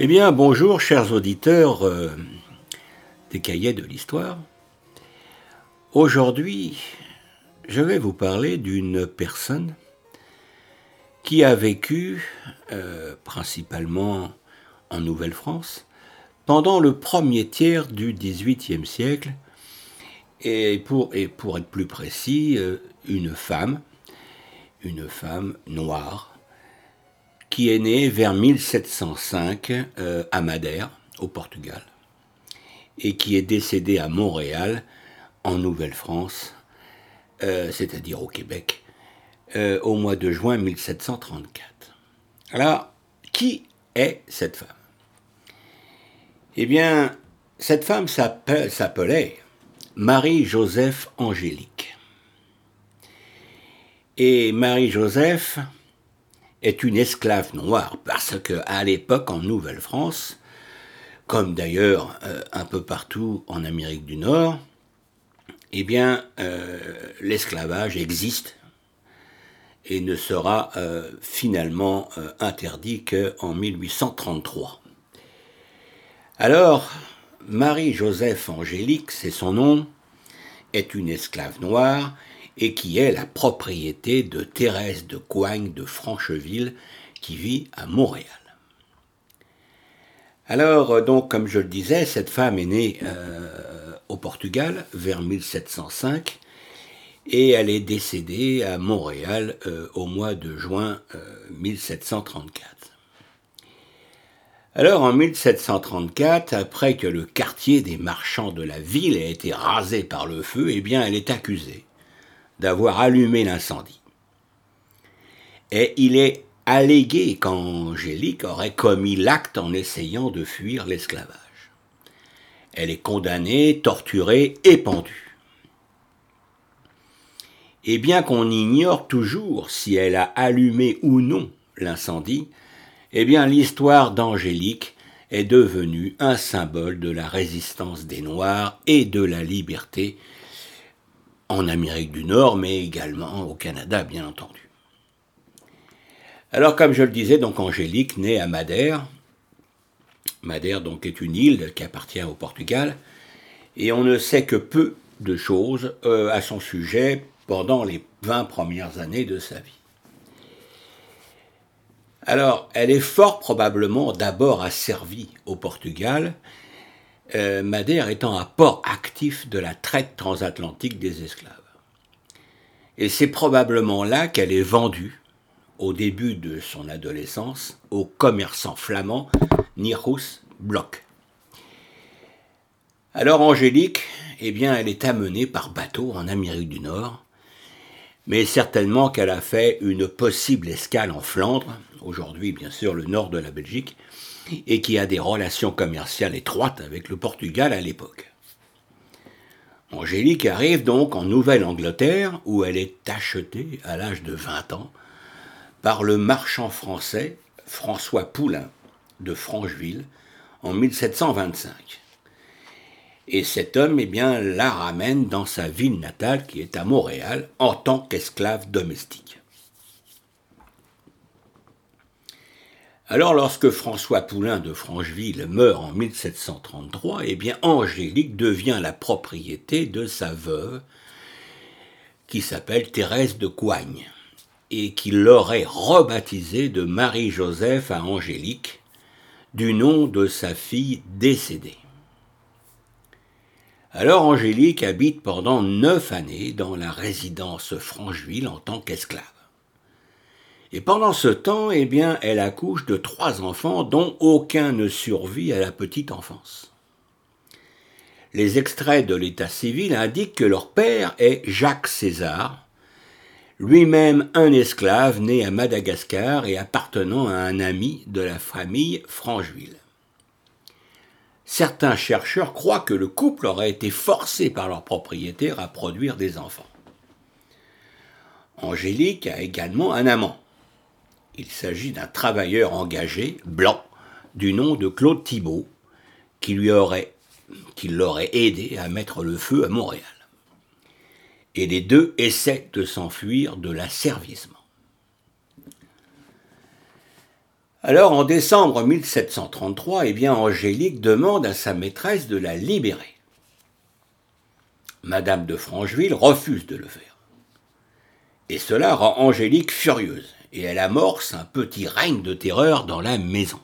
Eh bien, bonjour, chers auditeurs euh, des cahiers de l'histoire. Aujourd'hui, je vais vous parler d'une personne qui a vécu euh, principalement en Nouvelle-France pendant le premier tiers du XVIIIe siècle, et pour, être plus précis, euh, une femme, une femme noire, qui est né vers 1705 euh, à Madère, au Portugal, et qui est décédé à Montréal, en Nouvelle-France, euh, c'est-à-dire au Québec, euh, au mois de juin 1734. Alors, qui est cette femme? Eh bien, cette femme s'appelait Marie-Joseph Angélique. Et Marie-Joseph, est une esclave noire, parce que à l'époque, en Nouvelle-France, comme d'ailleurs euh, un peu partout en Amérique du Nord, eh bien, euh, l'esclavage existe et ne sera euh, finalement interdit qu'en 1833. Alors, Marie-Joseph Angélique, c'est son nom, est une esclave noire et qui est la propriété de Thérèse de Coigne de Francheville, qui vit à Montréal. Alors, euh, donc, comme je le disais, cette femme est née euh, au Portugal vers 1705 et elle est décédée à Montréal euh, au mois de juin 1734. Alors en 1734, après que le quartier des marchands de la ville ait été rasé par le feu, eh bien elle est accusée d'avoir allumé l'incendie. Et il est allégué qu'Angélique aurait commis l'acte en essayant de fuir l'esclavage. Elle est condamnée, torturée et pendue. Et bien qu'on ignore toujours si elle a allumé ou non l'incendie, eh bien l'histoire d'Angélique est devenue un symbole de la résistance des Noirs et de la liberté en Amérique du Nord, mais également au Canada, bien entendu. Alors, comme je le disais, donc Angélique naît à Madère. Madère, donc, est une île qui appartient au Portugal, et on ne sait que peu de choses euh, à son sujet pendant les 20 premières années de sa vie. Alors, elle est fort probablement d'abord asservie au Portugal, euh, Madère étant un port actif de la traite transatlantique des esclaves. Et c'est probablement là qu'elle est vendue, au début de son adolescence, au commerçant flamand Nirus Bloch. Alors Angélique, eh bien, elle est amenée par bateau en Amérique du Nord, mais certainement qu'elle a fait une possible escale en Flandre, aujourd'hui bien sûr le nord de la Belgique, et qui a des relations commerciales étroites avec le Portugal à l'époque. Angélique arrive donc en Nouvelle-Angleterre où elle est achetée à l'âge de 20 ans par le marchand français François Poulain de Francheville en 1725. Et cet homme, eh bien, la ramène dans sa ville natale qui est à Montréal en tant qu'esclave domestique. Alors lorsque François Poulain de Francheville meurt en 1733, eh bien Angélique devient la propriété de sa veuve, qui s'appelle Thérèse de Coigne, et qui l'aurait rebaptisée de Marie-Joseph à Angélique, du nom de sa fille décédée. Alors Angélique habite pendant neuf années dans la résidence Francheville en tant qu'esclave. Et pendant ce temps, eh bien, elle accouche de trois enfants dont aucun ne survit à la petite enfance. Les extraits de l'état civil indiquent que leur père est Jacques César, lui-même un esclave né à Madagascar et appartenant à un ami de la famille Francheville. Certains chercheurs croient que le couple aurait été forcé par leur propriétaire à produire des enfants. Angélique a également un amant, il s'agit d'un travailleur engagé, blanc, du nom de Claude Thibault, qui lui aurait, l'aurait aidé à mettre le feu à Montréal. Et les deux essaient de s'enfuir de l'asservissement. Alors en décembre 1733, eh bien Angélique demande à sa maîtresse de la libérer. Madame de Francheville refuse de le faire. Et cela rend Angélique furieuse, et elle amorce un petit règne de terreur dans la maison.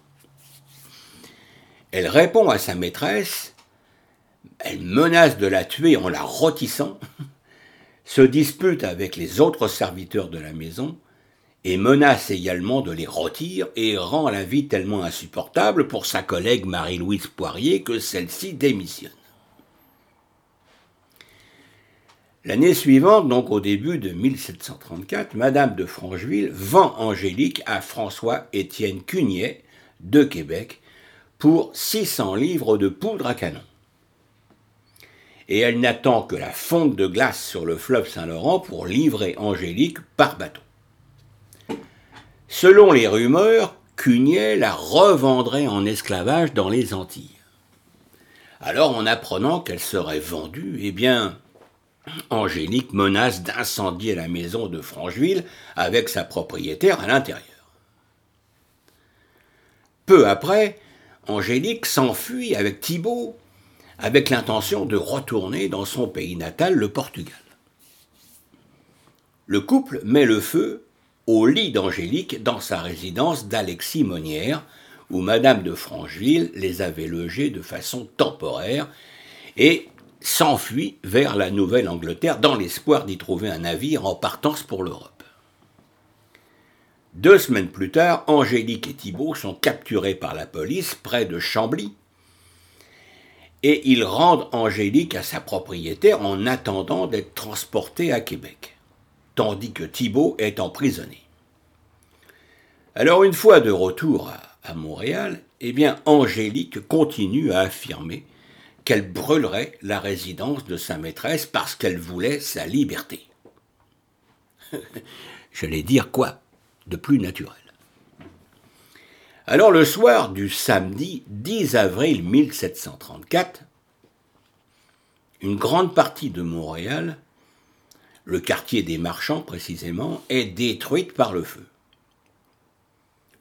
Elle répond à sa maîtresse, elle menace de la tuer en la rôtissant, se dispute avec les autres serviteurs de la maison, et menace également de les rôtir et rend la vie tellement insupportable pour sa collègue Marie-Louise Poirier que celle-ci démissionne. L'année suivante, donc au début de 1734, Madame de Francheville vend Angélique à François-Étienne Cugnet de Québec pour 600 livres de poudre à canon. Et elle n'attend que la fonte de glace sur le fleuve Saint-Laurent pour livrer Angélique par bateau. Selon les rumeurs, Cugnet la revendrait en esclavage dans les Antilles. Alors, en apprenant qu'elle serait vendue, eh bien, Angélique menace d'incendier la maison de Francheville avec sa propriétaire à l'intérieur. Peu après, Angélique s'enfuit avec Thibault avec l'intention de retourner dans son pays natal, le Portugal. Le couple met le feu au lit d'Angélique dans sa résidence d'Alexis Monnière, où Madame de Francheville les avait logés de façon temporaire, et s'enfuit vers la Nouvelle-Angleterre dans l'espoir d'y trouver un navire en partance pour l'Europe. Deux semaines plus tard, Angélique et Thibault sont capturés par la police près de Chambly et ils rendent Angélique à sa propriétaire en attendant d'être transporté à Québec, tandis que Thibault est emprisonné. Alors une fois de retour à Montréal, eh bien Angélique continue à affirmer qu'elle brûlerait la résidence de sa maîtresse parce qu'elle voulait sa liberté. J'allais dire quoi de plus naturel? Alors le soir du samedi 10 avril 1734, une grande partie de Montréal, le quartier des marchands précisément, est détruite par le feu.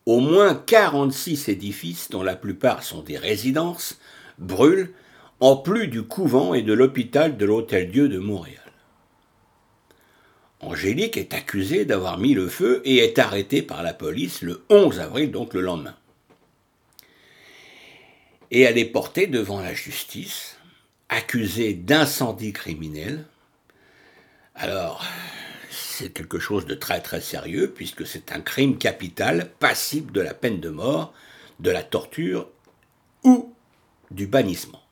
Au moins 46 édifices, dont la plupart sont des résidences, brûlent en plus du couvent et de l'hôpital de l'Hôtel-Dieu de Montréal. Angélique est accusée d'avoir mis le feu et est arrêtée par la police le 11 avril, donc le lendemain. Et elle est portée devant la justice, accusée d'incendie criminel. Alors, c'est quelque chose de très très sérieux puisque c'est un crime capital passible de la peine de mort, de la torture ou du bannissement.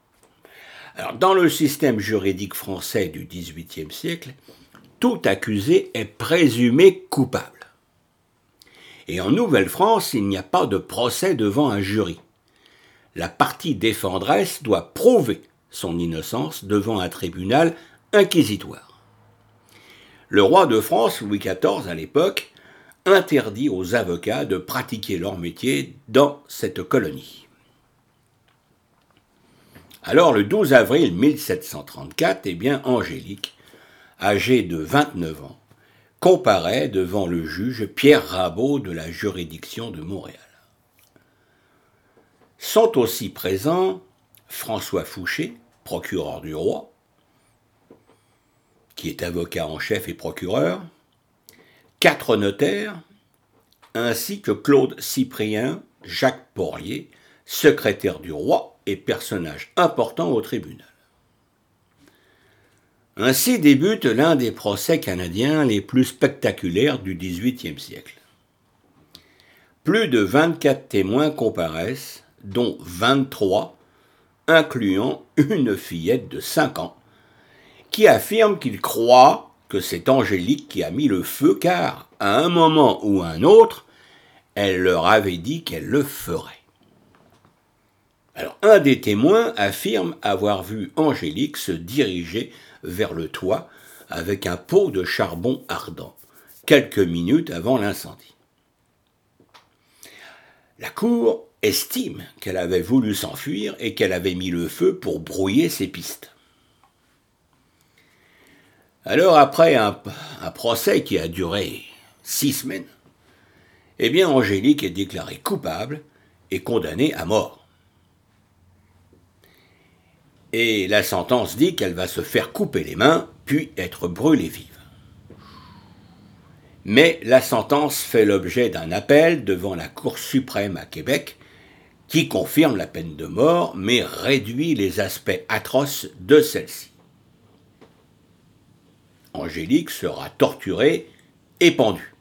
Alors, dans le système juridique français du XVIIIe siècle, tout accusé est présumé coupable. Et en Nouvelle-France, il n'y a pas de procès devant un jury. La partie défendresse doit prouver son innocence devant un tribunal inquisitoire. Le roi de France, Louis XIV à l'époque, interdit aux avocats de pratiquer leur métier dans cette colonie. Alors, le 12 avril 1734, eh bien, Angélique, âgée de 29 ans, comparaît devant le juge Pierre Rabot de la juridiction de Montréal. Sont aussi présents François Fouché, procureur du roi, qui est avocat en chef et procureur, quatre notaires, ainsi que Claude Cyprien, Jacques Porlier, secrétaire du roi et personnage important au tribunal. Ainsi débute l'un des procès canadiens les plus spectaculaires du XVIIIe siècle. Plus de 24 témoins comparaissent, dont 23 incluant une fillette de 5 ans, qui affirme qu'il croit que c'est Angélique qui a mis le feu car, à un moment ou un autre, elle leur avait dit qu'elle le ferait. Un des témoins affirme avoir vu Angélique se diriger vers le toit avec un pot de charbon ardent, quelques minutes avant l'incendie. La cour estime qu'elle avait voulu s'enfuir et qu'elle avait mis le feu pour brouiller ses pistes. Alors après un, un procès qui a duré six semaines, eh bien Angélique est déclarée coupable et condamnée à mort. Et la sentence dit qu'elle va se faire couper les mains, puis être brûlée vive. Mais la sentence fait l'objet d'un appel devant la Cour suprême à Québec, qui confirme la peine de mort, mais réduit les aspects atroces de celle-ci. Angélique sera torturée et pendue.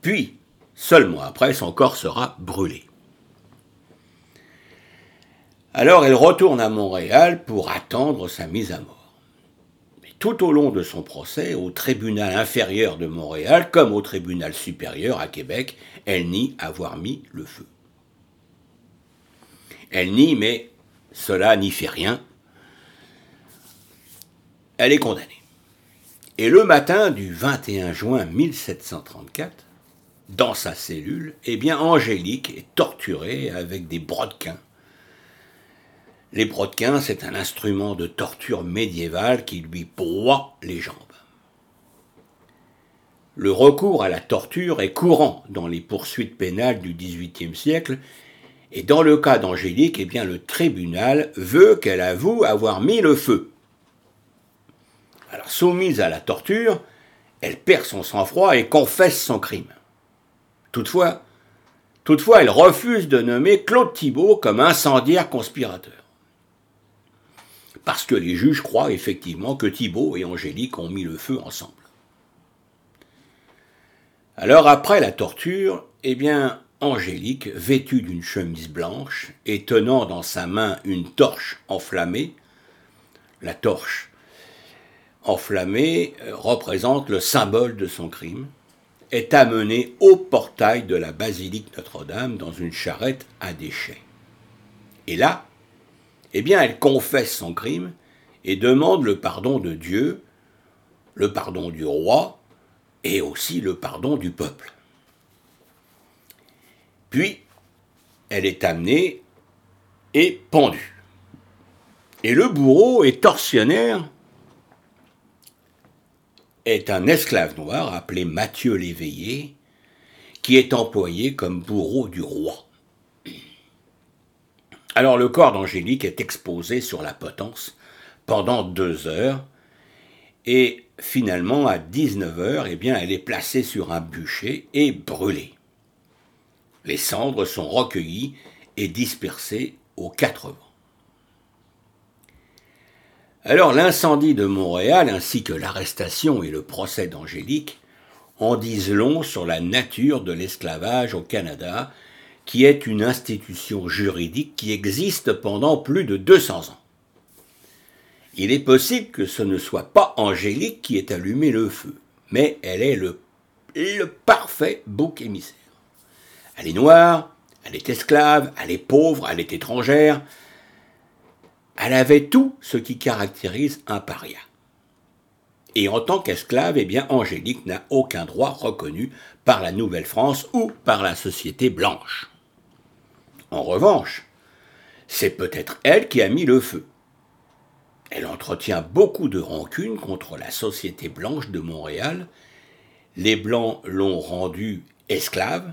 Puis, seulement après, son corps sera brûlé. Alors elle retourne à Montréal pour attendre sa mise à mort. Mais tout au long de son procès, au tribunal inférieur de Montréal comme au tribunal supérieur à Québec, elle nie avoir mis le feu. Elle nie, mais cela n'y fait rien. Elle est condamnée. Et le matin du 21 juin 1734, dans sa cellule, eh bien Angélique est torturée avec des brodequins. Les brodequins, c'est un instrument de torture médiéval qui lui broie les jambes. Le recours à la torture est courant dans les poursuites pénales du XVIIIe siècle, et dans le cas d'Angélique, eh bien le tribunal veut qu'elle avoue avoir mis le feu. Alors, soumise à la torture, elle perd son sang-froid et confesse son crime. Toutefois, toutefois, elle refuse de nommer Claude Thibault comme incendiaire conspirateur. Parce que les juges croient effectivement que Thibault et Angélique ont mis le feu ensemble. Alors après la torture, eh bien, Angélique, vêtue d'une chemise blanche et tenant dans sa main une torche enflammée, la torche enflammé euh, représente le symbole de son crime, est amené au portail de la basilique Notre-Dame dans une charrette à déchets. Et là, eh bien, elle confesse son crime et demande le pardon de Dieu, le pardon du roi et aussi le pardon du peuple. Puis, elle est amenée et pendue. Et le bourreau est tortionnaire est un esclave noir appelé Mathieu l'Éveillé, qui est employé comme bourreau du roi. Alors le corps d'Angélique est exposé sur la potence pendant deux heures, et finalement à 19 heures, eh bien, elle est placée sur un bûcher et brûlée. Les cendres sont recueillies et dispersées aux quatre vents. Alors l'incendie de Montréal ainsi que l'arrestation et le procès d'Angélique en disent long sur la nature de l'esclavage au Canada, qui est une institution juridique qui existe pendant plus de 200 ans. Il est possible que ce ne soit pas Angélique qui ait allumé le feu, mais elle est le, le parfait bouc émissaire. Elle est noire, elle est esclave, elle est pauvre, elle est étrangère, elle avait tout ce qui caractérise un paria. Et en tant qu'esclave, eh bien, Angélique n'a aucun droit reconnu par la Nouvelle-France ou par la société blanche. En revanche, c'est peut-être elle qui a mis le feu. Elle entretient beaucoup de rancune contre la société blanche de Montréal. Les Blancs l'ont rendue esclave,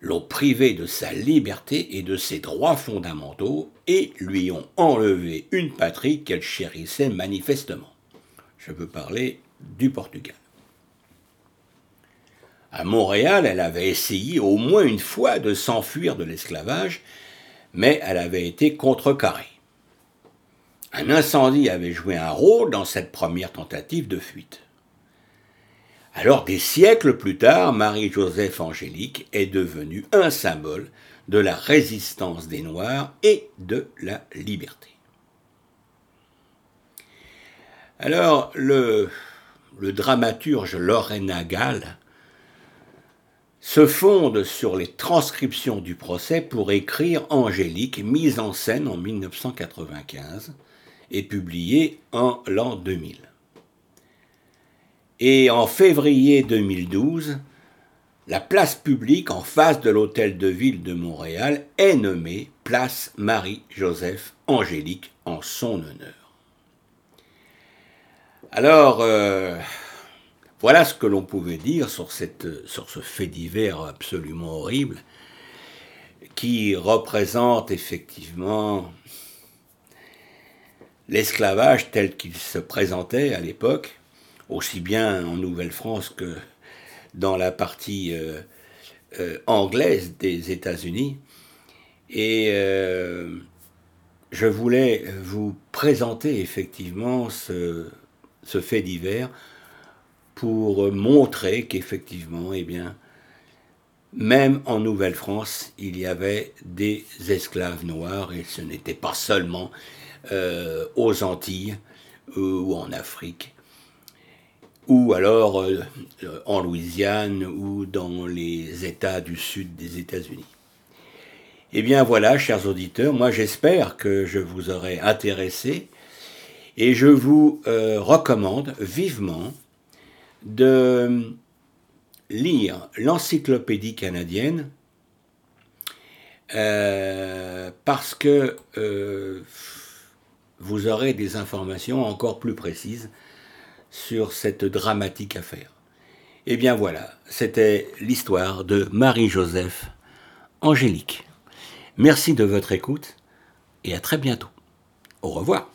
l'ont privé de sa liberté et de ses droits fondamentaux et lui ont enlevé une patrie qu'elle chérissait manifestement. Je veux parler du Portugal. À Montréal, elle avait essayé au moins une fois de s'enfuir de l'esclavage, mais elle avait été contrecarrée. Un incendie avait joué un rôle dans cette première tentative de fuite. Alors des siècles plus tard, Marie-Joseph Angélique est devenue un symbole de la résistance des Noirs et de la liberté. Alors le, dramaturge Lorena Gall se fonde sur les transcriptions du procès pour écrire Angélique, mise en scène en 1995 et publiée en l'an 2000. Et en février 2012, la place publique en face de l'hôtel de ville de Montréal est nommée place Marie-Joseph Angélique en son honneur. Alors, euh, Voilà ce que l'on pouvait dire sur, ce fait divers absolument horrible qui représente effectivement l'esclavage tel qu'il se présentait à l'époque, aussi bien en Nouvelle-France que dans la partie euh, euh, anglaise des États-Unis. Et euh, je voulais vous présenter effectivement ce, ce fait divers pour montrer qu'effectivement, eh bien, même en Nouvelle-France, il y avait des esclaves noirs et ce n'était pas seulement euh, aux Antilles ou en Afrique, ou alors euh, en Louisiane ou dans les États du sud des États-Unis. Eh bien voilà, chers auditeurs, moi j'espère que je vous aurai intéressé et je vous euh, recommande vivement de lire l'encyclopédie canadienne euh, parce que euh, vous aurez des informations encore plus précises sur cette dramatique affaire. Et eh bien voilà, c'était l'histoire de Marie-Joseph Angélique. Merci de votre écoute et à très bientôt. Au revoir.